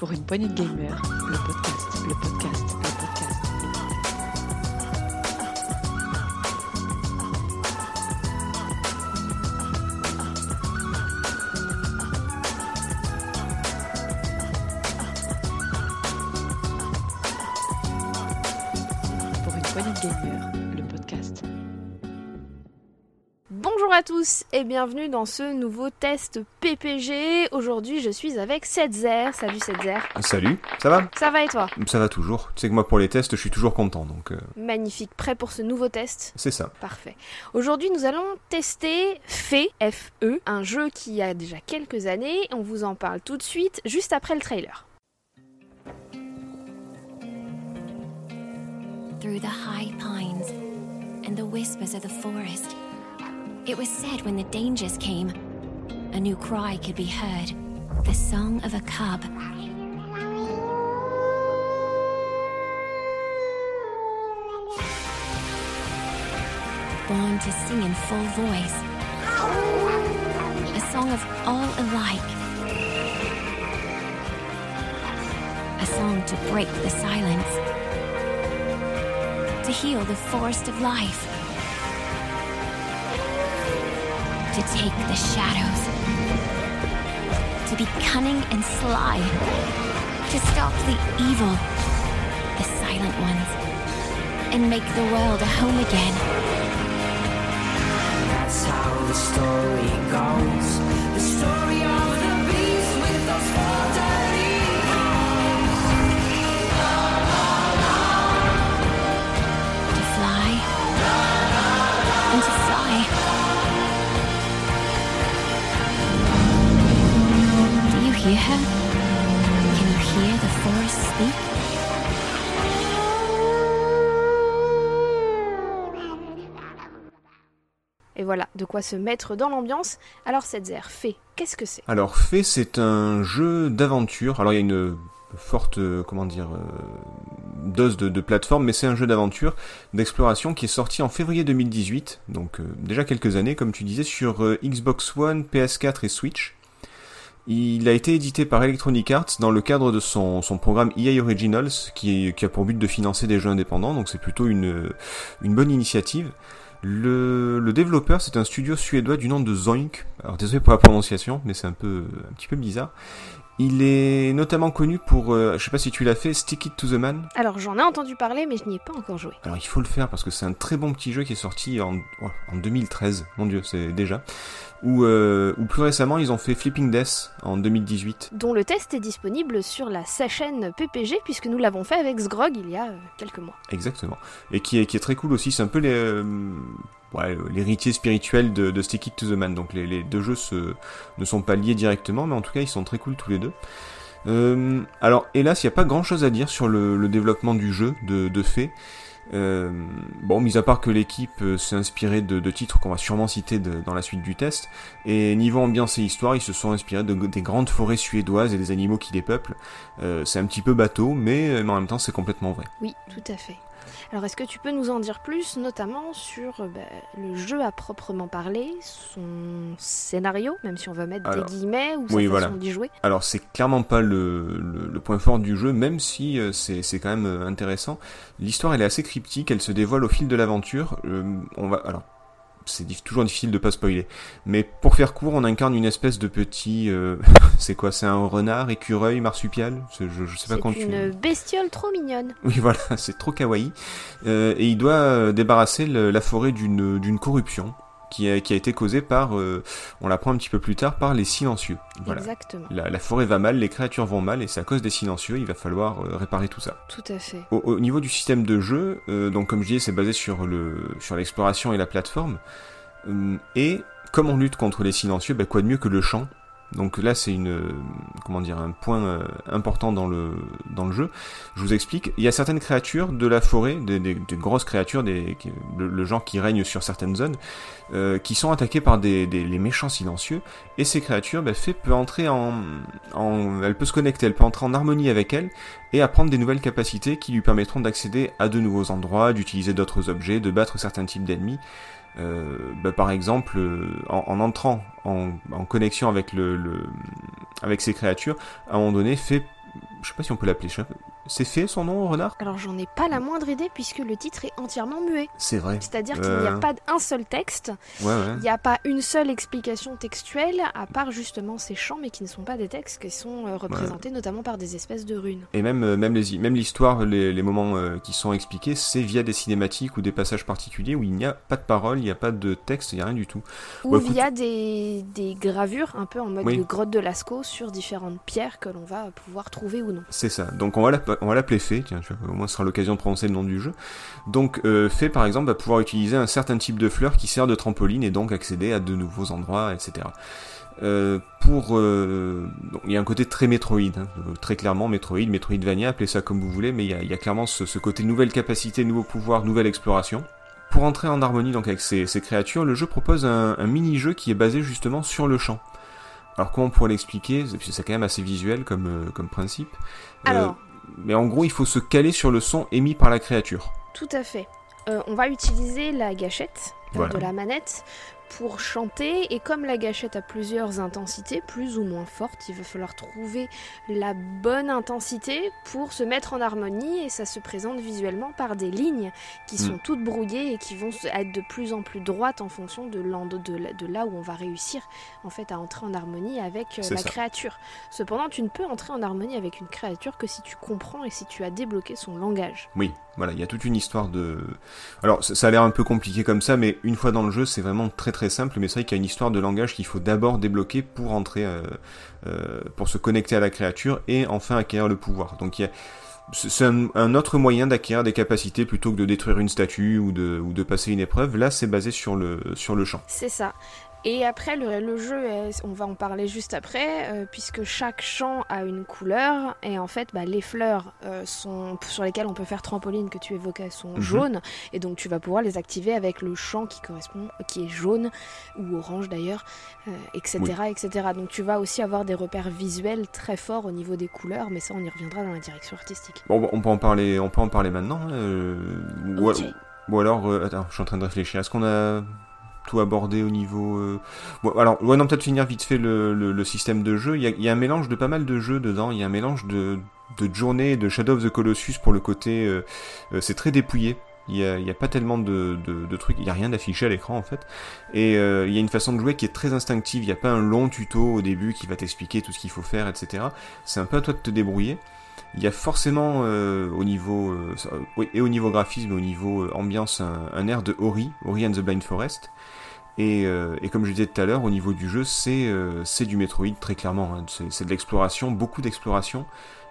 Pour une poignée de gamers, le podcast, le podcast, le podcast. À tous et bienvenue dans ce nouveau test PPG. Aujourd'hui, je suis avec Setzer. Salut Setzer. Salut, ça va? Ça va et toi? Ça va toujours. Tu sais que moi pour les tests, je suis toujours content, donc euh, Magnifique. Prêt pour ce nouveau test? C'est ça. Parfait. Aujourd'hui, nous allons tester FE, F-E, un jeu qui a déjà quelques années. On vous en parle tout de suite, juste après le trailer. through the high pines and the whispers of the forest. It was said when the dangers came, a new cry could be heard the song of a cub. Born to sing in full voice, a song of all alike. A song to break the silence to heal the forest of life, to take the shadows, to be cunning and sly, to stop the evil, the silent ones, and make the world a home again. That's how the story goes. The story of Et voilà, de quoi se mettre dans l'ambiance. Alors Setzer, fait, qu'est-ce que c'est? Alors, Fait, c'est un jeu d'aventure. Alors, il y a une forte, euh, comment dire, euh, dose de, plateforme, mais c'est un jeu d'aventure, d'exploration qui est sorti en février 2018, donc euh, déjà quelques années, comme tu disais, sur Xbox One, PS4 et Switch. Il a été édité par Electronic Arts dans le cadre de son, son programme EA Originals, qui, a pour but de financer des jeux indépendants, donc c'est plutôt une, une bonne initiative. Le, le développeur, c'est un studio suédois du nom de Zoink. Alors désolé pour la prononciation, mais c'est un peu, un petit peu bizarre. Il est notamment connu pour, euh, je sais pas si tu l'as fait, Stick It to the Man. Alors j'en ai entendu parler, mais je n'y ai pas encore joué. Alors il faut le faire parce que c'est un très bon petit jeu qui est sorti en, oh, en 2013, mon dieu, c'est déjà. Ou, euh, ou plus récemment, ils ont fait Flipping Death en 2018. Dont le test est disponible sur la sa chaîne PPG, puisque nous l'avons fait avec Sgrog il y a euh, quelques mois. Exactement. Et qui est, qui est très cool aussi, c'est un peu les, euh, ouais, l'héritier spirituel de, de Stick It to the Man. Donc les, les deux jeux se, ne sont pas liés directement, mais en tout cas ils sont très cool tous les deux. Euh, alors hélas, il n'y a pas grand chose à dire sur le, le développement du jeu de, de fait. Euh, bon, mis à part que l'équipe euh, s'est inspirée de, titres qu'on va sûrement citer dans la suite du test, et niveau ambiance et histoire, ils se sont inspirés de, des grandes forêts suédoises et des animaux qui les peuplent. Euh, c'est un petit peu bateau, mais, mais en même temps c'est complètement vrai. Oui, tout à fait. Alors est-ce que tu peux nous en dire plus, notamment sur euh, bah, le jeu à proprement parler, son scénario, même si on va mettre Alors, des guillemets, ou sa oui, façon voilà. d'y jouer? Alors c'est clairement pas le, le, le point fort du jeu, même si euh, c'est c'est quand même euh, intéressant. L'histoire elle est assez cryptique, elle se dévoile au fil de l'aventure. Euh, on va alors c'est toujours difficile de pas spoiler, mais pour faire court, on incarne une espèce de petit, euh, c'est quoi C'est un renard, écureuil, marsupial je, je sais pas C'est quand tu. une bestiole trop mignonne. Oui voilà, c'est trop kawaii. Euh, et il doit euh, débarrasser le- la forêt d'une d'une corruption qui a, qui a été causée par, euh, on l'apprend un petit peu plus tard, par les silencieux. Voilà. Exactement. La, la forêt va mal, les créatures vont mal, et c'est à cause des silencieux, il va falloir euh, réparer tout ça. Tout à fait. Au, au niveau du système de jeu, euh, donc comme je disais, c'est basé sur le sur l'exploration et la plateforme. Et comme on lutte contre les silencieux, bah, quoi de mieux que le chant donc là, c'est une, comment dire, un point euh, important dans le dans le jeu. Je vous explique. Il y a certaines créatures de la forêt, des, grosses créatures, des, le, genre qui règne sur certaines zones, euh, qui sont attaquées par des, les méchants silencieux. Et ces créatures, bah, fait peut entrer en, elle peut se connecter, elle peut entrer en harmonie avec elles et apprendre des nouvelles capacités qui lui permettront d'accéder à de nouveaux endroits, d'utiliser d'autres objets, de battre certains types d'ennemis. Euh, bah, par exemple, euh, en, en entrant en, en connexion avec le, le- avec ces créatures, à un moment donné, fait je sais pas si on peut l'appeler. C'est fait son nom, renard? Alors j'en ai pas la moindre idée puisque le titre est entièrement muet. C'est vrai. C'est-à-dire qu'il n'y a Euh. pas un seul texte, Ouais, ouais. il n'y a pas une seule explication textuelle, à part justement ces chants, mais qui ne sont pas des textes, qui sont euh, représentés notamment par des espèces de runes. Et même, euh, même les, même l'histoire, les, les moments qui sont expliqués, c'est via des cinématiques ou des passages particuliers où il n'y a pas de parole, il n'y a pas de texte, il n'y a rien du tout. Ou Bah, écoute- via des, des gravures, un peu en mode Oui. de grotte de Lascaux, sur différentes pierres que l'on va pouvoir trouver ou non. C'est ça. Donc on va l'app- on va l'appeler Fée, tiens, au moins ce sera l'occasion de prononcer le nom du jeu. Donc euh, Fée par exemple va pouvoir utiliser un certain type de fleur qui sert de trampoline et donc accéder à de nouveaux endroits, etc. Euh, pour euh, il y a un côté très Metroid, hein, euh, très clairement Metroid, Metroidvania, appelez ça comme vous voulez, mais il y a, clairement ce, côté nouvelle capacité, nouveau pouvoir, nouvelle exploration. Pour entrer en harmonie donc avec ces, ces créatures, le jeu propose un, mini-jeu qui est basé justement sur le chant. Alors comment on pourrait l'expliquer? C'est quand même assez visuel comme, comme principe. Alors, mais en gros, il faut se caler sur le son émis par la créature. Tout à fait. Euh, on va utiliser la gâchette Voilà. de la manette pour chanter et comme la gâchette a plusieurs intensités, plus ou moins fortes, il va falloir trouver la bonne intensité pour se mettre en harmonie et ça se présente visuellement par des lignes qui sont Mm. toutes brouillées et qui vont être de plus en plus droites en fonction de, là où on va réussir en fait à entrer en harmonie avec euh, la ça. créature. Cependant, tu ne peux entrer en harmonie avec une créature que si tu comprends et si tu as débloqué son langage. Oui, voilà, il y a toute une histoire de... Alors, ça, a l'air un peu compliqué comme ça, mais une fois dans le jeu, c'est vraiment très très simple, mais c'est vrai qu'il y a une histoire de langage qu'il faut d'abord débloquer pour entrer, euh, euh, pour se connecter à la créature et enfin acquérir le pouvoir. Donc. C'est un, autre moyen d'acquérir des capacités plutôt que de détruire une statue ou de, ou de passer une épreuve. Là, c'est basé sur le, sur le champ. C'est ça. Et après, le, le jeu, euh, on va en parler juste après, euh, puisque chaque champ a une couleur, et en fait, bah, les fleurs euh, sont, sur lesquelles on peut faire trampoline que tu évoquais sont Mhm. jaunes, et donc tu vas pouvoir les activer avec le champ qui correspond, qui est jaune, ou orange d'ailleurs, euh, etc., etc. Donc tu vas aussi avoir des repères visuels très forts au niveau des couleurs, mais ça, on y reviendra dans la direction artistique. Bon, on peut en parler, on peut en parler maintenant. hein, ou, Ok. ou alors, euh, attends, je suis en train de réfléchir. Est-ce qu'on a tout abordé au niveau euh, Bon, alors, ouais, non, peut-être finir vite fait le, système de jeu. Il y, a, un mélange de pas mal de jeux dedans. Il y a un mélange de de Journey et de Shadow of the Colossus pour le côté. euh, euh, c'est très dépouillé. Il y a, pas tellement de, de, trucs. Il y a rien d'affiché à l'écran en fait. Et euh, il y a une façon de jouer qui est très instinctive. Il n'y a pas un long tuto au début qui va t'expliquer tout ce qu'il faut faire, etc. C'est un peu à toi de te débrouiller. Il y a forcément euh, au niveau euh, et au niveau graphisme au niveau euh, ambiance un, un air de Ori, Ori and the Blind Forest. Et, euh, et comme je disais tout à l'heure, au niveau du jeu, c'est euh, du Metroid très clairement. hein. C'est de l'exploration, beaucoup d'exploration.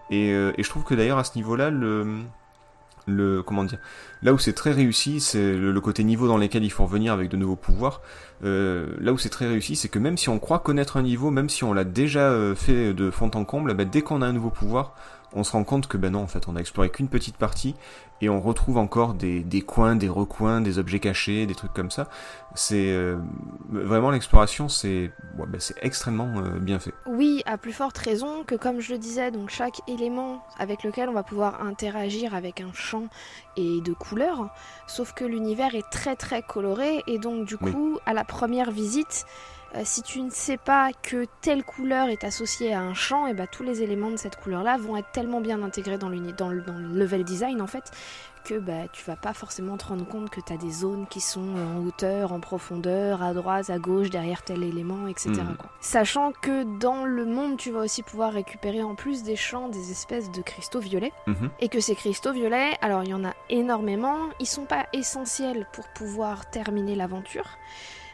Et, euh, et je trouve que d'ailleurs à ce niveau-là, là où c'est très réussi, c'est le, côté niveau dans lequel il faut revenir avec de nouveaux pouvoirs. Là où c'est très réussi, c'est que même si on croit connaître un niveau, même si on l'a déjà fait de fond en comble, bah, dès qu'on a un nouveau pouvoir, on se rend compte que ben non, en fait, on a exploré qu'une petite partie et on retrouve encore des, des coins, des recoins, des objets cachés, des trucs comme ça. C'est euh, vraiment l'exploration, c'est ouais, ben, c'est extrêmement euh, bien fait. Oui, à plus forte raison que comme je le disais, donc chaque élément avec lequel on va pouvoir interagir avec un champ et de couleurs, sauf que l'univers est très très coloré et donc du Oui. coup, à la première visite, euh, si tu ne sais pas que telle couleur est associée à un champ, et bah tous les éléments de cette couleur-là vont être tellement bien intégrés dans, le, dans le level design en fait que bah, tu vas pas forcément te rendre compte que tu as des zones qui sont en hauteur, en profondeur, à droite, à gauche, derrière tel élément, etc. Quoi. Sachant que dans le monde, tu vas aussi pouvoir récupérer en plus des champs des espèces de cristaux violets. Mhm. Et que ces cristaux violets, alors il y en a énormément, ils sont pas essentiels pour pouvoir terminer l'aventure.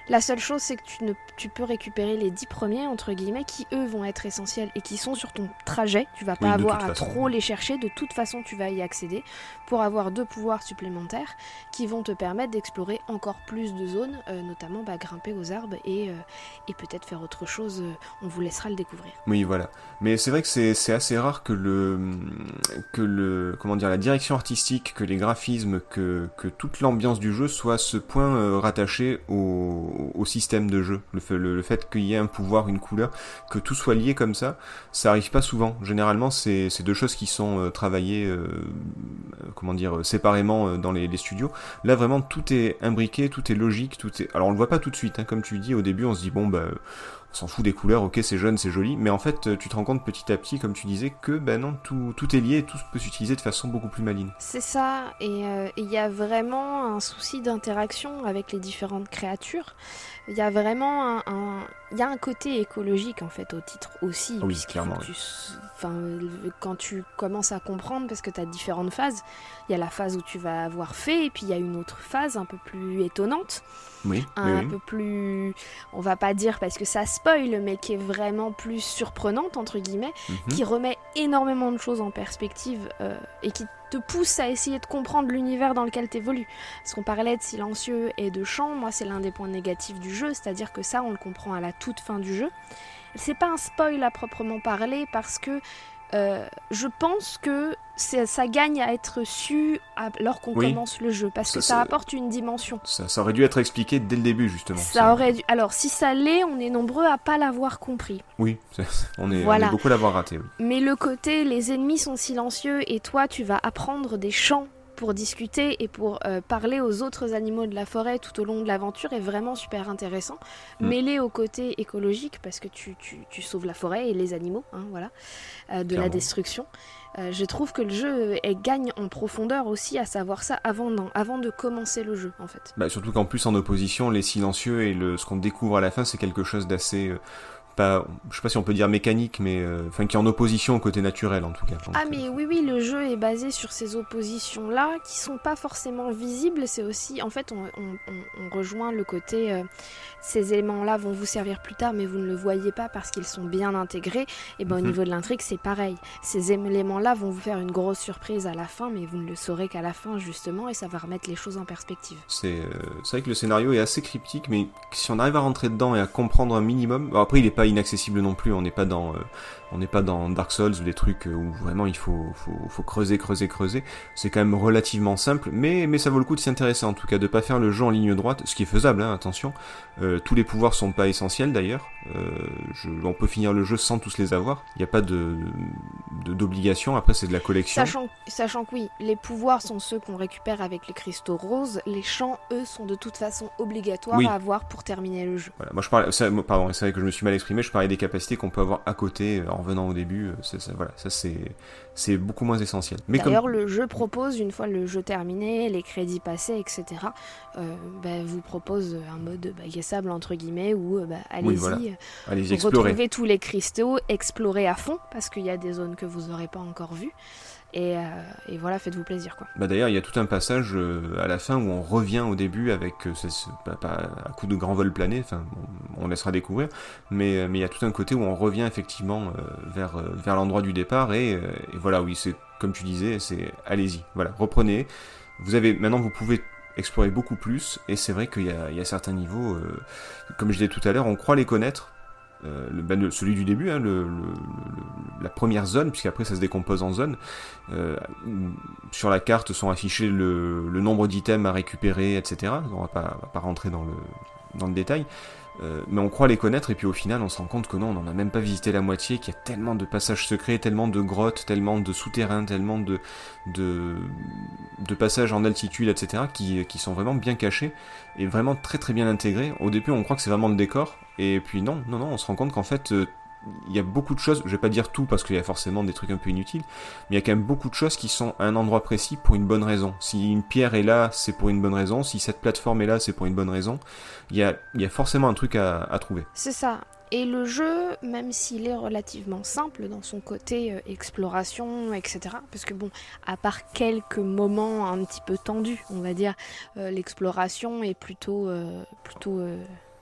La seule chose, c'est que tu, ne, tu peux récupérer les 10 premiers, entre guillemets, qui eux vont être essentiels et qui sont sur ton trajet. Tu vas pas Oui, avoir à façon. trop les chercher, de toute façon, tu vas y accéder pour avoir deux pouvoirs supplémentaires qui vont te permettre d'explorer encore plus de zones, euh, notamment bah, grimper aux arbres et, euh, et peut-être faire autre chose. on vous laissera le découvrir. Oui, voilà. Mais c'est vrai que c'est assez rare que le que le comment dire la direction artistique, que les graphismes, que que toute l'ambiance du jeu soit à ce point euh, rattaché au, au système de jeu. Le fait, qu'il y ait un pouvoir, une couleur, que tout soit lié comme ça, ça arrive pas souvent. Généralement, c'est deux choses qui sont euh, travaillées euh, comment dire euh, séparément dans les, les studios. Là, vraiment, tout est imbriqué, tout est logique, tout est. Alors, on le voit pas tout de suite, hein, comme tu dis. Au début, on se dit bon bah on s'en fout des couleurs, ok c'est jeune, c'est joli, mais en fait euh, tu te rends compte petit à petit, comme tu disais, que ben non, tout, tout est lié, tout peut s'utiliser de façon beaucoup plus maligne. C'est ça, et euh, et il y a vraiment un souci d'interaction avec les différentes créatures. Il y a vraiment un, un- il y a un côté écologique en fait au titre aussi. Oui, clairement, tu quand tu commences à comprendre, parce que tu as différentes phases, il y a la phase où tu vas avoir fait, et puis il y a une autre phase un peu plus étonnante, Oui, un oui. peu plus, on va pas dire parce que ça spoil, mais qui est vraiment plus surprenante entre guillemets Mhm. qui remet énormément de choses en perspective euh, et qui te pousse à essayer de comprendre l'univers dans lequel tu évolues. Parce qu'on parlait de silencieux et de chant, moi c'est l'un des points négatifs du jeu, c'est-à-dire que ça on le comprend à la toute fin du jeu. C'est pas un spoil à proprement parler parce que euh, je pense que ça gagne à être su alors qu'on Oui. commence le jeu parce que Ça, apporte une dimension. Ça, ça aurait dû être expliqué dès le début justement. Ça aurait dû... Alors si ça l'est, on est nombreux à pas l'avoir compris. Oui, on est, on Voilà. est beaucoup à l'avoir raté. oui. Mais le côté les ennemis sont silencieux et toi tu vas apprendre des chants pour discuter et pour euh, parler aux autres animaux de la forêt tout au long de l'aventure est vraiment super intéressant. Mm. Mêlé au côté écologique parce que tu, tu- tu sauves la forêt et les animaux, hein, voilà, euh, de la destruction. Euh, je trouve que le jeu gagne en profondeur aussi à savoir ça avant, non, avant de commencer le jeu en fait. Bah, surtout qu'en plus en opposition, les silencieux et le, ce qu'on découvre à la fin, c'est quelque chose d'assez, pas, je sais pas si on peut dire mécanique, mais euh, enfin qui est en opposition au côté naturel en tout cas. Donc, Ah euh, mais oui oui le jeu est basé sur ces oppositions là qui sont pas forcément visibles c'est aussi en fait on, on- on- on rejoint le côté euh, ces éléments là vont vous servir plus tard mais vous ne le voyez pas parce qu'ils sont bien intégrés et ben Mhm. au niveau de l'intrigue c'est pareil ces éléments là vont vous faire une grosse surprise à la fin mais vous ne le saurez qu'à la fin justement et ça va remettre les choses en perspective C'est euh, c'est vrai que le scénario est assez cryptique, mais si on arrive à rentrer dedans et à comprendre un minimum, bon, après il est pas inaccessible non plus. On n'est pas dans, euh, on n'est pas dans Dark Souls ou des trucs euh, où vraiment il faut, faut, faut creuser, creuser, creuser. C'est quand même relativement simple, mais mais ça vaut le coup de s'y intéresser en tout cas, de pas faire le jeu en ligne droite, ce qui est faisable, hein, attention. Euh, tous les pouvoirs sont pas essentiels d'ailleurs. Euh, je- on peut finir le jeu sans tous les avoir. Il n'y a pas de d'obligation. Après c'est de la collection. Sachant, sachant que oui, les pouvoirs sont ceux qu'on récupère avec les cristaux roses, les champs, eux, sont de toute façon obligatoires Oui. à avoir pour terminer le jeu. Voilà, moi je parlais, ça, pardon, c'est vrai que je me suis mal exprimé, je parlais des capacités qu'on peut avoir à côté en revenant au début, euh, ça, voilà, ça c'est, beaucoup moins essentiel. Mais comme, D'ailleurs, le jeu propose, une fois le jeu terminé, les crédits passés, etc., euh, bah, vous propose un mode bac à sable, entre guillemets, où euh, bah, allez-y, voilà. allez explorer. retrouvez tous les cristaux, explorez à fond, parce qu'il y a des zones que vous n'aurez pas encore vues. Et, euh, et voilà, faites-vous plaisir, quoi. Bah d'ailleurs, il y a tout un passage euh, à la fin où on revient au début avec euh, ce, à coup de grand vol plané, enfin, on, laissera découvrir, mais euh, mais il y a tout un côté où on revient effectivement vers l'endroit du départ et, voilà, oui, c'est comme tu disais, c'est allez-y, voilà, reprenez. Vous avez maintenant, vous pouvez explorer beaucoup plus et c'est vrai qu'il y y a certains niveaux, comme je disais tout à l'heure, on croit les connaître. Euh, ben, celui du début, hein, le, le- la première zone, puisqu'après ça se décompose en zones. Euh, sur la carte sont affichés le, nombre d'items à récupérer, etc. On va pas, va pas rentrer dans le, dans le détail. Euh, mais on croit les connaître et puis au final on se rend compte que non, on n'en a même pas visité la moitié, qu'il y a tellement de passages secrets, tellement de grottes, tellement de souterrains, tellement de, de, de passages en altitude, etc. Qui, qui sont vraiment bien cachés et vraiment très très bien intégrés. Au début on croit que c'est vraiment le décor et puis non, non, non, on se rend compte qu'en fait euh, il y a beaucoup de choses, je vais pas dire tout parce qu'il y a forcément des trucs un peu inutiles, mais il y a quand même beaucoup de choses qui sont à un endroit précis pour une bonne raison. Si une pierre est là, c'est pour une bonne raison. Si cette plateforme est là, c'est pour une bonne raison. Il y a, il y a forcément un truc à, trouver. C'est ça. Et le jeu, même s'il est relativement simple dans son côté euh, exploration, etc., parce que bon, à part quelques moments un petit peu tendus, on va dire, euh, l'exploration est plutôt, euh, plutôt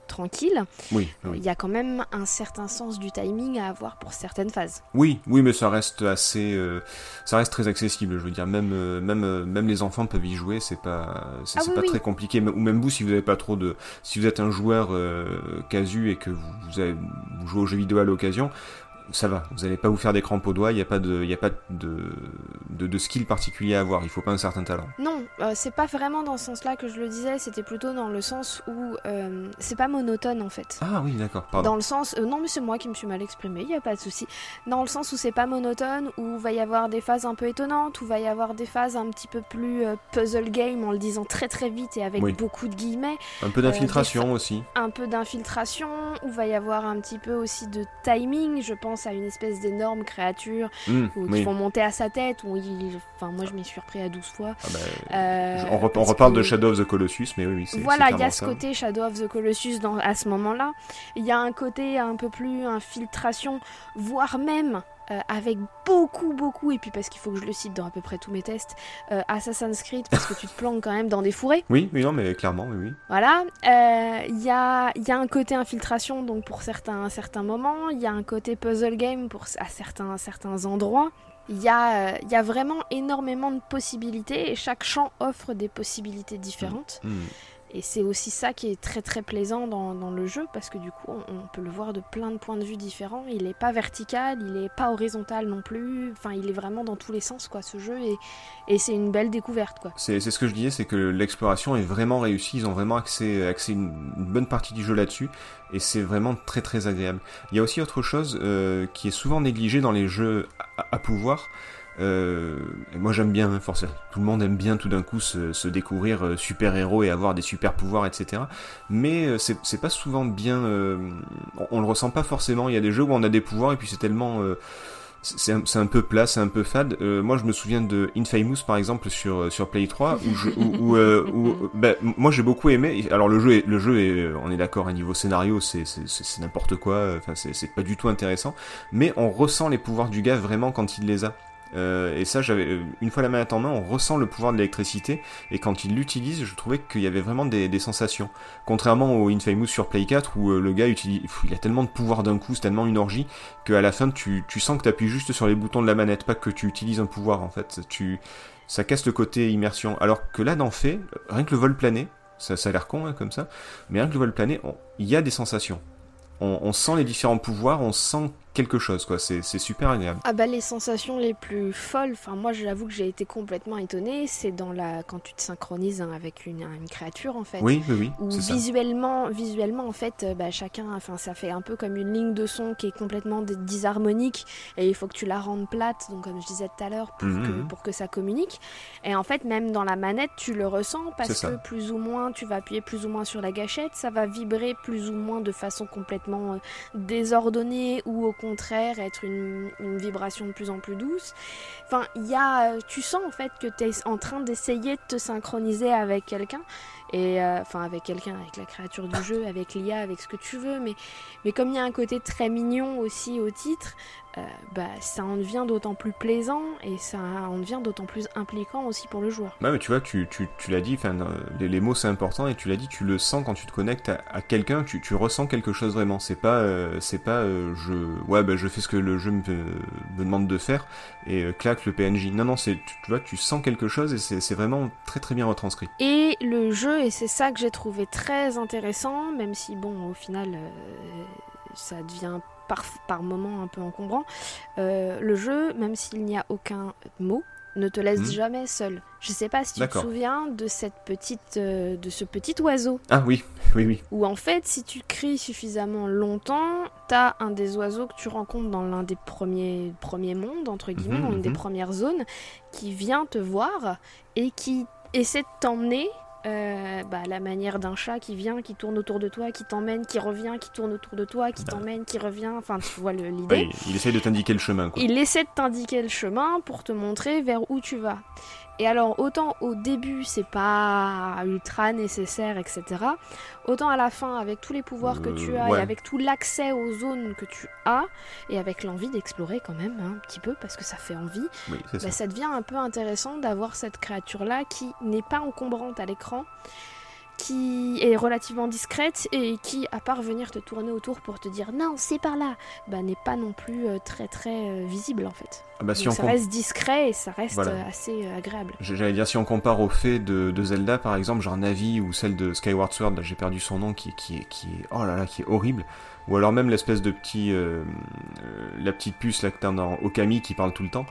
tranquille. Oui, Il oui. y a quand même un certain sens du timing à avoir pour certaines phases. Oui, oui, mais ça reste assez, euh, ça reste très accessible. Je veux dire, même, euh, même, euh, même les enfants peuvent y jouer. C'est pas, c'est Ah oui, pas très compliqué. Ou même vous, si vous n'avez pas trop de, si vous êtes un joueur euh, casu et que vous, vous, avez- vous jouez aux jeux vidéo à l'occasion, ça va. Vous n'allez pas vous faire des crampes aux doigts. Il n'y a pas de, y a pas de, de, de skill particulier à avoir. Il faut pas un certain talent. Non, euh, c'est pas vraiment dans ce sens-là que je le disais, c'était plutôt dans le sens où euh, c'est pas monotone en fait. Ah oui, d'accord. Pardon. Dans le sens, euh, non mais c'est moi qui me suis mal exprimée, il y a pas de souci. Dans le sens où c'est pas monotone, où va y avoir des phases un peu étonnantes, où va y avoir des phases un petit peu plus euh, puzzle game en le disant très très vite et avec Oui. beaucoup de guillemets, Un peu d'infiltration des aussi. un peu d'infiltration, où va y avoir un petit peu aussi de timing. Je pense à une espèce d'énorme créature où, qui vont monter à sa tête. Où il... Enfin moi je m'y suis repris à 12 fois. Ah bah, Euh, on, rep- on reparle que- de Shadow of the Colossus, mais oui, oui, c'est Voilà, il y a ce ça. côté Shadow of the Colossus dans, à ce moment-là. Il y a un côté un peu plus infiltration, voire même euh, avec beaucoup, beaucoup, et puis parce qu'il faut que je le cite dans à peu près tous mes tests, euh, Assassin's Creed, parce que tu te planques quand même dans des fourrés. Oui, oui, non, mais clairement, oui, oui. Voilà. Euh, Il y, a, y a un côté infiltration donc pour certains, certains moments. Il y a un côté puzzle game pour, à certains, certains endroits. Il y, a, euh, il y a vraiment énormément de possibilités et chaque champ offre des possibilités différentes. Hmm. Et c'est aussi ça qui est très très plaisant dans, dans le jeu parce que du coup on, peut le voir de plein de points de vue différents. Il n'est pas vertical, il n'est pas horizontal non plus. Enfin, il est vraiment dans tous les sens quoi ce jeu et, et c'est une belle découverte quoi. C'est ce que je disais, c'est que l'exploration est vraiment réussie. Ils ont vraiment axé, axé une, bonne partie du jeu là-dessus, et c'est vraiment très très agréable. Il y a aussi autre chose euh, qui est souvent négligé dans les jeux à pouvoir. Euh, moi j'aime bien, hein, forcément. Tout le monde aime bien tout d'un coup se, se découvrir euh, super héros et avoir des super pouvoirs, etc. Mais euh, c'est pas souvent bien. euh, on, on le ressent pas forcément. Il y a des jeux où on a des pouvoirs et puis c'est tellement. euh, c'est un, un peu plat, c'est un peu fade. Euh, moi, je me souviens de Infamous, par exemple, sur, sur Play 3, où, je, où, où, ben, moi j'ai beaucoup aimé. Alors le jeu, est, le jeu est, on est d'accord, à niveau scénario, c'est c'est- n'importe quoi. Enfin, c'est pas du tout intéressant. Mais on ressent les pouvoirs du gars vraiment quand il les a. Euh, et ça, j'avais une fois la manette en main, on ressent le pouvoir de l'électricité. Et quand il l'utilise, je trouvais qu'il y avait vraiment des, sensations. Contrairement au Infamous sur Play 4 où euh, le gars utilise, il a tellement de pouvoir d'un coup, c'est tellement une orgie qu'à la fin tu, sens que tu appuies juste sur les boutons de la manette, pas que tu utilises un pouvoir en fait. Ça casse le côté immersion. Alors que là, dans fait, rien que le vol plané, ça, ça a l'air con hein, comme ça, mais rien que le vol plané, il y a des sensations. On, on sent les différents pouvoirs, on sent quelque chose, quoi. C'est super agréable. Ah bah les sensations les plus folles, enfin moi j'avoue que j'ai été complètement étonnée, c'est dans la quand tu te synchronises hein, avec une, une créature en fait. Oui, oui, oui, Où c'est ça. visuellement, visuellement en fait, euh, bah, chacun, enfin ça fait un peu comme une ligne de son qui est complètement disharmonique et il faut que tu la rendes plate, donc comme je disais tout à l'heure, pour, Mhm. que, pour que ça communique. Et en fait, même dans la manette, tu le ressens parce que plus ou moins, tu vas appuyer plus ou moins sur la gâchette, ça va vibrer plus ou moins de façon complètement euh, désordonnée ou au contraire être une, vibration de plus en plus douce. Enfin, y a, tu sens en fait que tu es en train d'essayer de te synchroniser avec quelqu'un et euh, enfin avec quelqu'un, avec la créature du jeu, avec l'IA, avec ce que tu veux, mais mais comme il y a un côté très mignon aussi au titre, euh, bah ça en devient d'autant plus plaisant et ça en devient d'autant plus impliquant aussi pour le joueur. Ouais, mais tu vois, tu, tu, tu l'as dit, euh, les, les mots c'est important et tu l'as dit, tu le sens quand tu te connectes à, à quelqu'un, tu, tu ressens quelque chose vraiment. C'est pas, euh, c'est pas, je, ouais, bah, je fais ce que le jeu me, me demande de faire et claque le PNJ. Non, non, c'est, tu, tu vois, tu sens quelque chose et c'est, c'est vraiment très très bien retranscrit. Et le jeu, et c'est ça que j'ai trouvé très intéressant, même si bon, au final, ça devient par, par moments un peu encombrant, euh, le jeu, même s'il n'y a aucun mot, ne te laisse Mhm. jamais seul. Je sais pas si tu te souviens de cette petite, euh, de ce petit oiseau Ah oui, oui, oui. où en fait, si tu cries suffisamment longtemps, t'as un des oiseaux que tu rencontres dans l'un des premiers, premiers mondes, entre guillemets, Mhm, dans une des mhm. premières zones, qui vient te voir et qui essaie de t'emmener. Euh, bah, la manière d'un chat qui vient, qui tourne autour de toi, qui t'emmène, qui revient, qui tourne autour de toi, qui Bah. t'emmène, qui revient. Enfin, tu vois le- l'idée. Ouais, il, il essaye de t'indiquer le chemin, quoi. Il essaie de t'indiquer le chemin pour te montrer vers où tu vas. Et alors, autant au début, c'est pas ultra nécessaire, etc. Autant à la fin, avec tous les pouvoirs que tu as ouais. et avec tout l'accès aux zones que tu as, et avec l'envie d'explorer quand même hein, un petit peu, parce que ça fait envie, Oui, c'est ça. bah, ça devient un peu intéressant d'avoir cette créature-là qui n'est pas encombrante à l'écran, qui est relativement discrète et qui, à part venir te tourner autour pour te dire non, c'est par là, bah, n'est pas non plus euh, très très euh, visible en fait. Ah bah, si Donc on ça reste discret et ça reste Voilà. euh, assez agréable. J'allais dire, si on compare au fait de, de Zelda, par exemple, genre Navi ou celle de Skyward Sword, là j'ai perdu son nom, qui, est- qui, est, qui est, oh là là, qui est horrible. Ou alors même l'espèce de petit, euh, la petite puce là que t'as dans Okami qui parle tout le temps.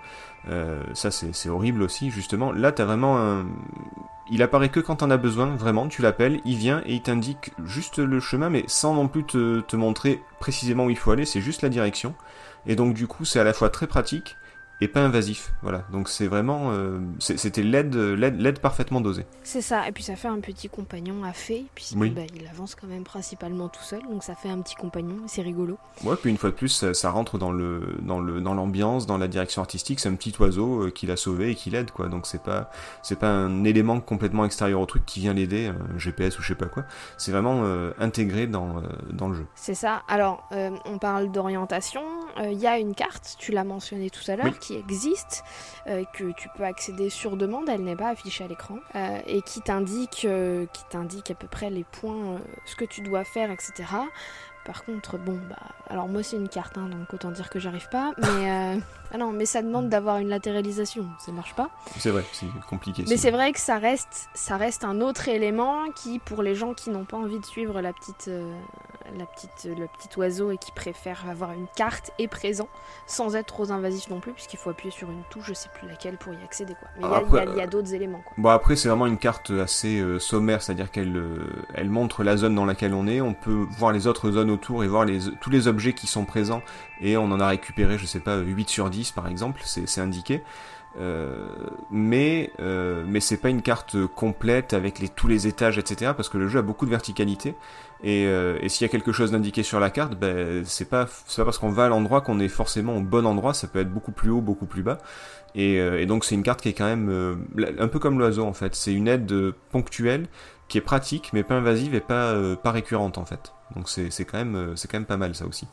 Euh, ça c'est horrible aussi, justement. Là t'as vraiment un... Il apparaît que quand t'en as besoin, vraiment, tu l'appelles, il vient et il t'indique juste le chemin, mais sans non plus te, te montrer précisément où il faut aller, c'est juste la direction. Et donc du coup c'est à la fois très pratique et pas invasif. Voilà. Donc c'est vraiment, euh, c'était l'aide, l'aide, parfaitement dosée. C'est ça, et puis ça fait un petit compagnon à fée, puisque Oui. bah, il avance quand même principalement tout seul, donc ça fait un petit compagnon, c'est rigolo. Ouais, puis une fois de plus, ça, ça rentre dans le, dans le, dans l'ambiance, dans la direction artistique. C'est un petit oiseau euh, qui l'a sauvé et qui l'aide, quoi. Donc c'est pas, c'est pas un élément complètement extérieur au truc qui vient l'aider, un GPS ou je sais pas quoi. C'est vraiment euh, intégré dans, euh, dans le jeu. C'est ça. Alors, euh, on parle d'orientation. Euh, Il y a une carte, tu l'as mentionné tout à l'heure, Oui. qui existe, euh, que tu peux accéder sur demande. Elle n'est pas affichée à l'écran euh, et qui t'indique, euh, qui t'indique à peu près les points, ce que tu dois faire, etc. Par contre, bon, bah, alors moi c'est une carte, hein, donc autant dire que j'arrive pas. Mais euh, ah non, mais ça demande d'avoir une latéralisation, ça marche pas. C'est vrai, c'est compliqué. Mais c'est vrai que ça reste, ça reste un autre élément qui, pour les gens qui n'ont pas envie de suivre la petite, euh, la petite, le petit oiseau et qui préfèrent avoir une carte est présent, sans être trop invasif non plus, puisqu'il faut appuyer sur une touche, je sais plus laquelle pour y accéder quoi. Mais il y a- il y a, d'autres éléments quoi. Bon après c'est vraiment une carte assez euh, sommaire, c'est-à-dire qu'elle elle montre la zone dans laquelle on est, on peut voir les autres zones et voir tous les objets qui sont présents et on en a récupéré je sais pas 8 sur 10 par exemple, c'est indiqué. Euh, mais euh, mais c'est pas une carte complète avec tous les étages etc parce que le jeu a beaucoup de verticalité et, euh, et s'il y a quelque chose d'indiqué sur la carte ben c'est pas parce qu'on va à l'endroit qu'on est forcément au bon endroit ça peut être beaucoup plus haut beaucoup plus bas et, donc c'est une carte qui est quand même un peu comme l'oiseau en fait. C'est une aide ponctuelle qui est pratique mais pas invasive et pas euh, pas récurrente en fait. Donc c'est quand même euh, quand même pas mal ça aussi.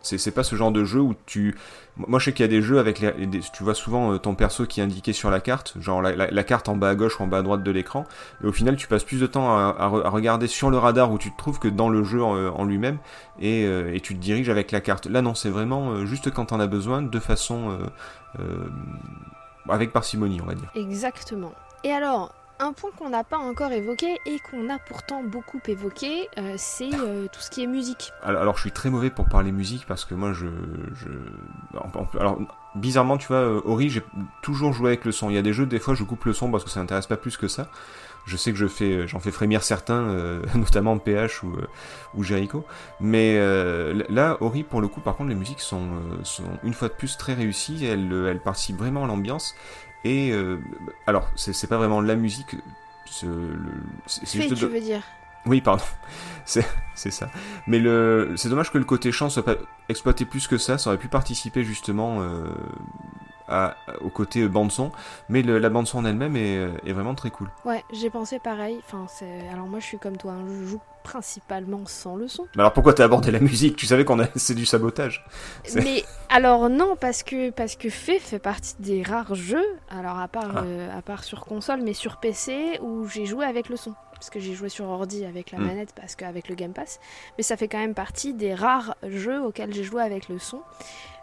C'est pas ce genre de jeu où tu moi je sais qu'il y a des jeux avec tu vois souvent euh, ton perso qui est indiqué sur la carte, genre la, carte en bas à gauche ou en bas à droite de l'écran et au final tu passes plus de temps à, à re- à regarder sur le radar où tu te trouves que dans le jeu en, lui-même et, et tu te diriges avec la carte. Là non, c'est vraiment juste quand t'en as besoin de façon avec parcimonie, on va dire. Exactement. Et alors, un point qu'on n'a pas encore évoqué et qu'on a pourtant beaucoup évoqué, euh, c'est euh, tout ce qui est musique. Alors, je suis très mauvais pour parler musique parce que moi je, alors bizarrement tu vois euh, Ori j'ai toujours joué avec le son. Il y a des jeux des fois je coupe le son parce que ça n'intéresse pas plus que ça. Je sais que je fais j'en fais frémir certains notamment PH ou ou Jericho. Mais là Ori pour le coup par contre les musiques sont sont une fois de plus très réussies. Elles elles participent vraiment à l'ambiance et euh, alors c'est pas vraiment la musique. c'est juste tu veux dire oui, pardon. C'est, c'est ça. Mais le, c'est dommage que le côté chant soit pas exploité plus que ça. Ça aurait pu participer justement euh, à, au côté bande son. Mais le- la bande son en elle-même est, est vraiment très cool. Ouais, j'ai pensé pareil. Enfin. Alors moi, je suis comme toi, hein, je joue principalement sans le son. Mais alors pourquoi t'as abordé la musique? Tu savais qu'on a, c'est du sabotage. Mais alors non, parce que parce que Fé fait partie des rares jeux, alors à part Ah. euh, à part sur console, mais sur PC où j'ai joué avec le son. Parce que j'ai joué sur ordi avec la Hmm. manette, parce qu'avec le Game Pass. Mais ça fait quand même partie des rares jeux auxquels j'ai joué avec le son.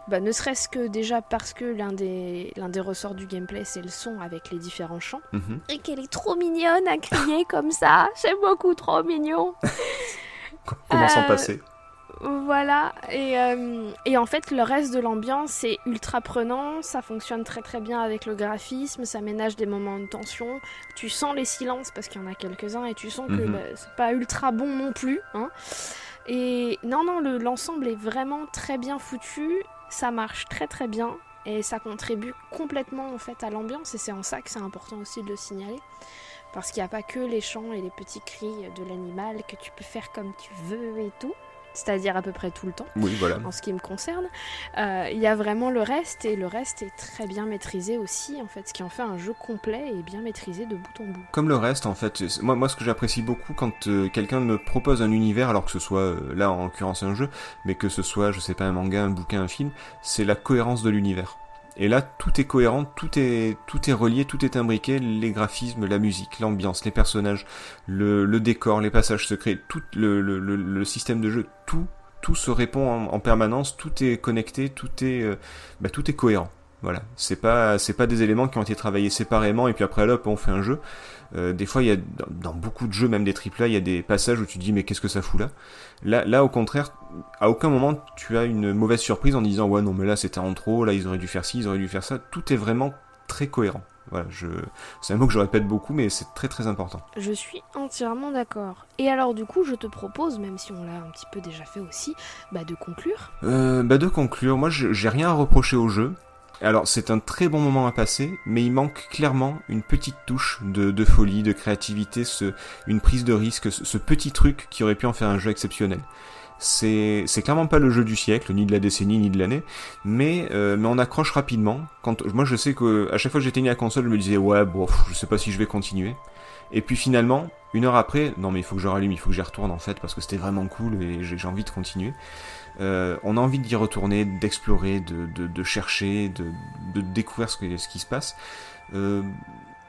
Bah, ne serait-ce que déjà parce que l'un des, l'un des ressorts du gameplay, c'est le son avec les différents chants. Mhm. Et qu'elle est trop mignonne à crier comme ça. C'est beaucoup trop mignon. Comment s'en Euh, passer? Voilà, et, euh, et en fait le reste de l'ambiance est ultra prenant, ça fonctionne très très bien avec le graphisme, ça ménage des moments de tension, tu sens les silences parce qu'il y en a quelques-uns et tu sens que Mhm. bah, c'est pas ultra bon non plus. hein. Et non, non, le- l'ensemble est vraiment très bien foutu, ça marche très très bien et ça contribue complètement en fait à l'ambiance et c'est en ça que c'est important aussi de le signaler. Parce qu'il n'y a pas que les chants et les petits cris de l'animal que tu peux faire comme tu veux et tout c'est-à-dire à peu près tout le temps Oui, voilà. en ce qui me concerne. Euh, Il y a vraiment le reste et le reste est très bien maîtrisé aussi en fait, ce qui en fait un jeu complet et bien maîtrisé de bout en bout. Comme le reste, en fait, moi, moi ce que j'apprécie beaucoup quand euh, quelqu'un me propose un univers, alors que ce soit euh, là en l'occurrence un jeu, mais que ce soit, je sais pas, un manga, un bouquin, un film, c'est la cohérence de l'univers. Et là, tout est cohérent, tout est, tout est relié, tout est imbriqué, les graphismes, la musique, l'ambiance, les personnages, le, décor, les passages secrets, tout le, système de jeu, tout, tout se répond en, en permanence, tout est connecté, tout est, euh, bah, tout est cohérent. Voilà, c'est pas c'est pas des éléments qui ont été travaillés séparément et puis après là on fait un jeu. Euh, des fois il y a dans beaucoup de jeux même des AAA, il y a des passages où tu te dis mais qu'est-ce que ça fout là? Là là au contraire, à aucun moment tu as une mauvaise surprise en disant ouais non mais là c'était en trop, là ils auraient dû faire ci, ils auraient dû faire ça. Tout est vraiment très cohérent. Voilà, je... c'est un mot que je répète beaucoup, mais c'est très très important. Je suis entièrement d'accord. Et alors du coup, je te propose, même si on l'a un petit peu déjà fait aussi, bah, de conclure. Euh, bah de conclure, moi je- j'ai rien à reprocher au jeu. Alors c'est un très bon moment à passer, mais il manque clairement une petite touche de, folie, de créativité, une prise de risque, ce petit truc qui aurait pu en faire un jeu exceptionnel. C'est clairement pas le jeu du siècle, ni de la décennie, ni de l'année, mais euh, mais on accroche rapidement. Quand moi je sais que à chaque fois que j'éteignais la console, je me disais ouais bon, je sais pas si je vais continuer. Et puis finalement, une heure après, non mais il faut que je rallume, il faut que j'y retourne en fait parce que c'était vraiment cool et j'ai envie de continuer. Euh, on a envie d'y retourner, d'explorer, de, de, de chercher, de, de découvrir ce, ce qui se passe. Euh,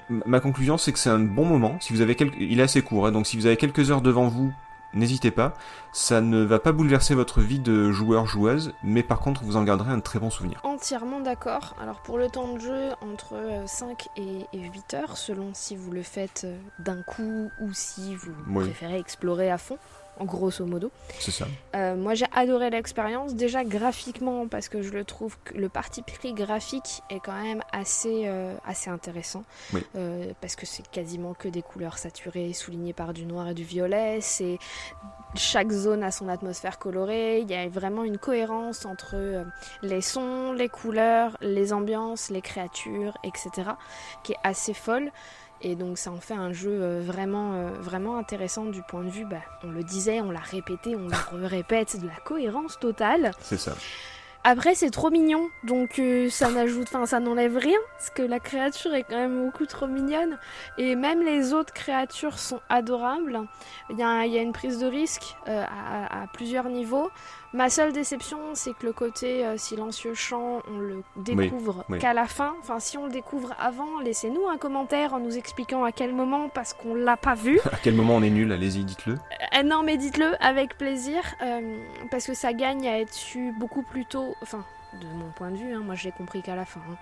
ma conclusion, c'est que c'est un bon moment. Si vous avez quelques... Il est assez court, hein, donc si vous avez quelques heures devant vous, n'hésitez pas. Ça ne va pas bouleverser votre vie de joueur-joueuse, mais par contre, vous en garderez un très bon souvenir. Entièrement d'accord. Alors pour le temps de jeu, entre euh, 5 et, et 8 heures, selon si vous le faites euh, d'un coup ou si vous Oui. préférez explorer à fond, en grosso modo. C'est ça. Euh, moi j'ai adoré l'expérience, déjà graphiquement parce que je le trouve que le parti pris graphique est quand même assez, euh, assez intéressant. Oui. Euh, parce que c'est quasiment que des couleurs saturées soulignées par du noir et du violet. C'est chaque zone a son atmosphère colorée. Il y a vraiment une cohérence entre les sons, les couleurs, les ambiances, les créatures, etc. qui est assez folle. Et donc ça en fait un jeu euh, vraiment, euh, vraiment intéressant du point de vue, bah, on le disait, on l'a répété, on le répète, de la cohérence totale. C'est ça. Après c'est trop mignon, donc euh, ça n'ajoute, enfin ça n'enlève rien, parce que la créature est quand même beaucoup trop mignonne. Et même les autres créatures sont adorables. Il y a, il y a une prise de risque euh, à, à plusieurs niveaux. Ma seule déception, c'est que le côté euh, silencieux chant, on le découvre oui. qu'à la fin. Enfin, si on le découvre avant, laissez-nous un commentaire en nous expliquant à quel moment, parce qu'on l'a pas vu. À quel moment on est nul Allez-y, dites-le. Euh, non, mais dites-le avec plaisir, euh, parce que ça gagne à être su beaucoup plus tôt. Enfin, de mon point de vue, hein, moi je l'ai compris qu'à la fin. hein.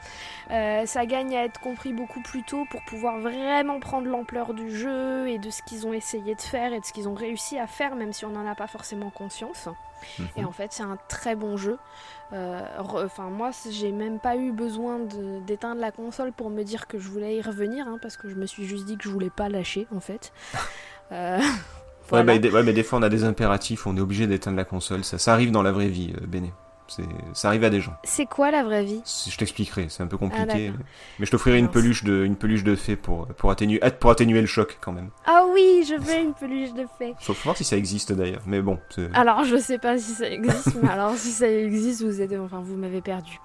Euh, ça gagne à être compris beaucoup plus tôt pour pouvoir vraiment prendre l'ampleur du jeu et de ce qu'ils ont essayé de faire et de ce qu'ils ont réussi à faire, même si on n'en a pas forcément conscience. Mhm. Et en fait, c'est un très bon jeu. Euh, Enfin, moi, c- j'ai même pas eu besoin d'éteindre la console pour me dire que je voulais y revenir, hein, parce que je me suis juste dit que je voulais pas lâcher, en fait. Euh, bah, ouais, mais des fois on a des impératifs, on est obligé d'éteindre la console. Ça, ça arrive dans la vraie vie, euh, Béné. Ça arrive à des gens. C'est quoi la vraie vie? Je t'expliquerai, c'est un peu Ah, compliqué. mais... je t'offrirai une peluche de, une peluche de fée pour, pour atténuer, pour atténuer le choc quand même. Ah oui, je veux une peluche de fée. Faut, voir si ça existe d'ailleurs. Mais bon, Alors, je sais pas si ça existe, mais alors si ça existe, vous êtes, enfin, vous m'avez perdu.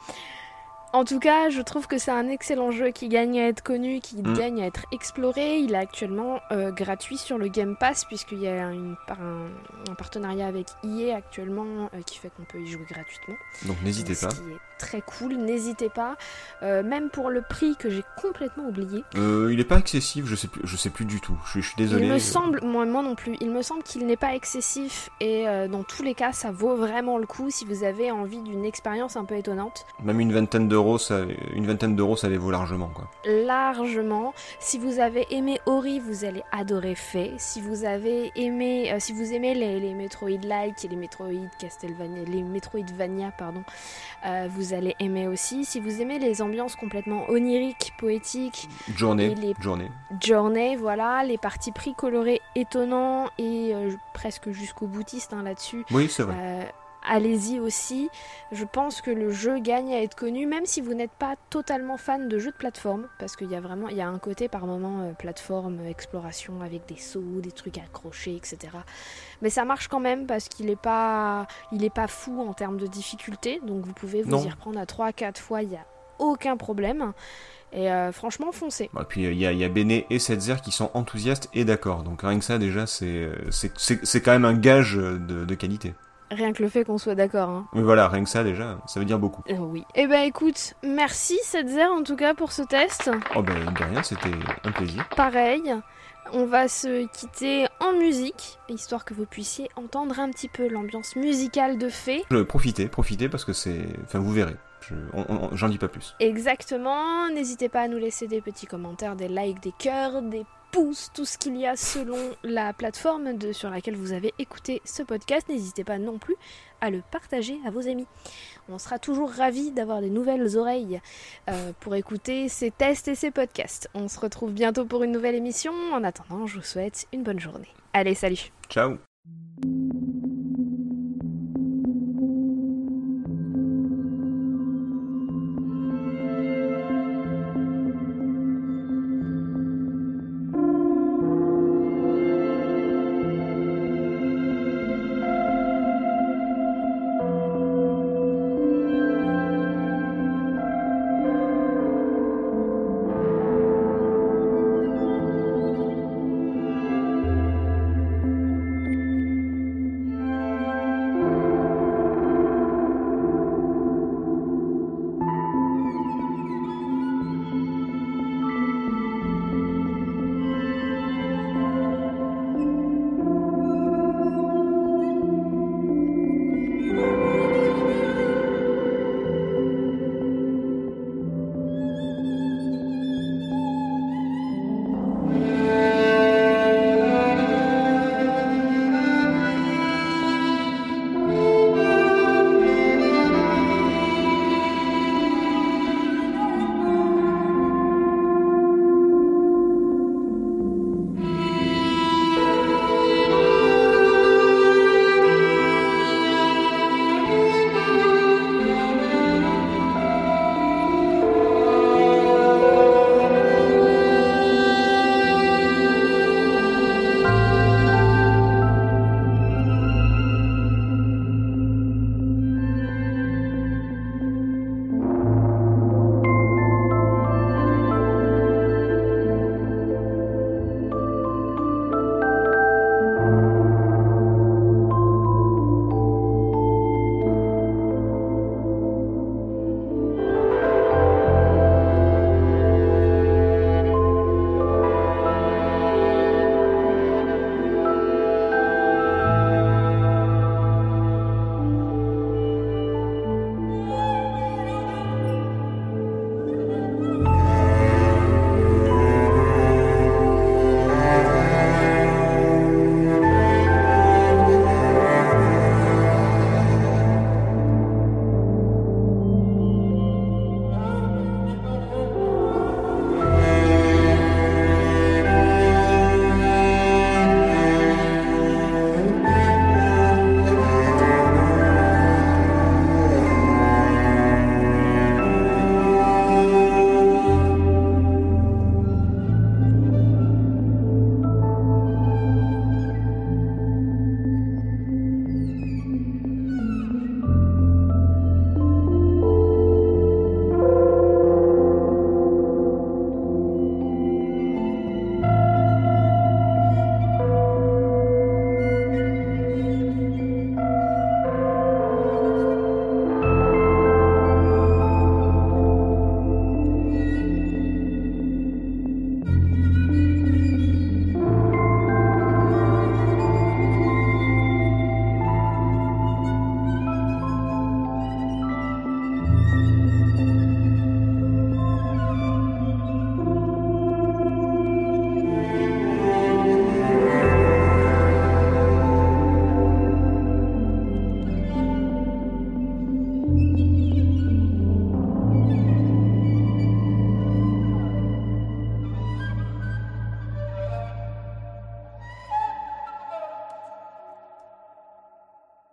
En tout cas, je trouve que c'est un excellent jeu qui gagne à être connu, qui Mm. gagne à être exploré. Il est actuellement euh, gratuit sur le Game Pass puisqu'il y a une, un, un partenariat avec EA actuellement euh, qui fait qu'on peut y jouer gratuitement. donc n'hésitez Ce pas. qui est très cool. N'hésitez pas, Euh, même pour le prix que j'ai complètement oublié. Euh, il est pas excessif, je sais plus, je sais plus du tout. Je, suis- je suis désolé. Il me semble, moi, moi non plus, il me semble qu'il n'est pas excessif et euh, dans tous les cas, ça vaut vraiment le coup si vous avez envie d'une expérience un peu étonnante. Même une vingtaine d'euros, ça, une vingtaine d'euros, ça les vaut largement, quoi. Largement. Si vous avez aimé Ori, vous allez adorer Faye. Si vous avez aimé, si vous aimez les, les Metroid-like et les Metroid Castlevania, les Metroidvania, pardon, euh, vous allez aimer aussi. Si vous aimez les ambiances complètement oniriques, poétiques, Journée, les- journée. Journey, voilà, les parties pris colorés étonnants et euh, presque jusqu'au boutiste hein, là-dessus. Oui, c'est vrai. Allez-y aussi. Je pense que le jeu gagne à être connu, même si vous n'êtes pas totalement fan de jeux de plateforme, parce qu'il y a vraiment, il y a un côté par moment euh, plateforme, euh, exploration avec des sauts, des trucs accrochés, etc. Mais ça marche quand même parce qu'il est pas, il est pas fou en termes de difficulté, donc vous pouvez vous Non. y reprendre à 3-4 fois, il y a aucun problème. Et euh, franchement, foncez. Et puis il y a, il y a Béné et Setzer qui sont enthousiastes et d'accord. Donc rien que ça déjà, c'est, c'est, c'est, c'est quand même un gage de, de qualité. Rien que le fait qu'on soit d'accord. Hein. Mais voilà, rien que ça déjà, ça veut dire beaucoup. Euh, oui. Eh ben écoute, merci Setzer en tout cas pour ce test. Oh ben de rien, c'était un plaisir. Pareil, on va se quitter en musique, histoire que vous puissiez entendre un petit peu l'ambiance musicale de Fée. Profitez, profitez parce que c'est... Enfin vous verrez, Je- j'en dis pas plus. Exactement, n'hésitez pas à nous laisser des petits commentaires, des likes, des cœurs, des pouces, tout ce qu'il y a selon la plateforme de, sur laquelle vous avez écouté ce podcast. N'hésitez pas non plus à le partager à vos amis. On sera toujours ravis d'avoir des nouvelles oreilles euh, pour écouter ces tests et ces podcasts. On se retrouve bientôt pour une nouvelle émission. En attendant, je vous souhaite une bonne journée. Allez, salut Ciao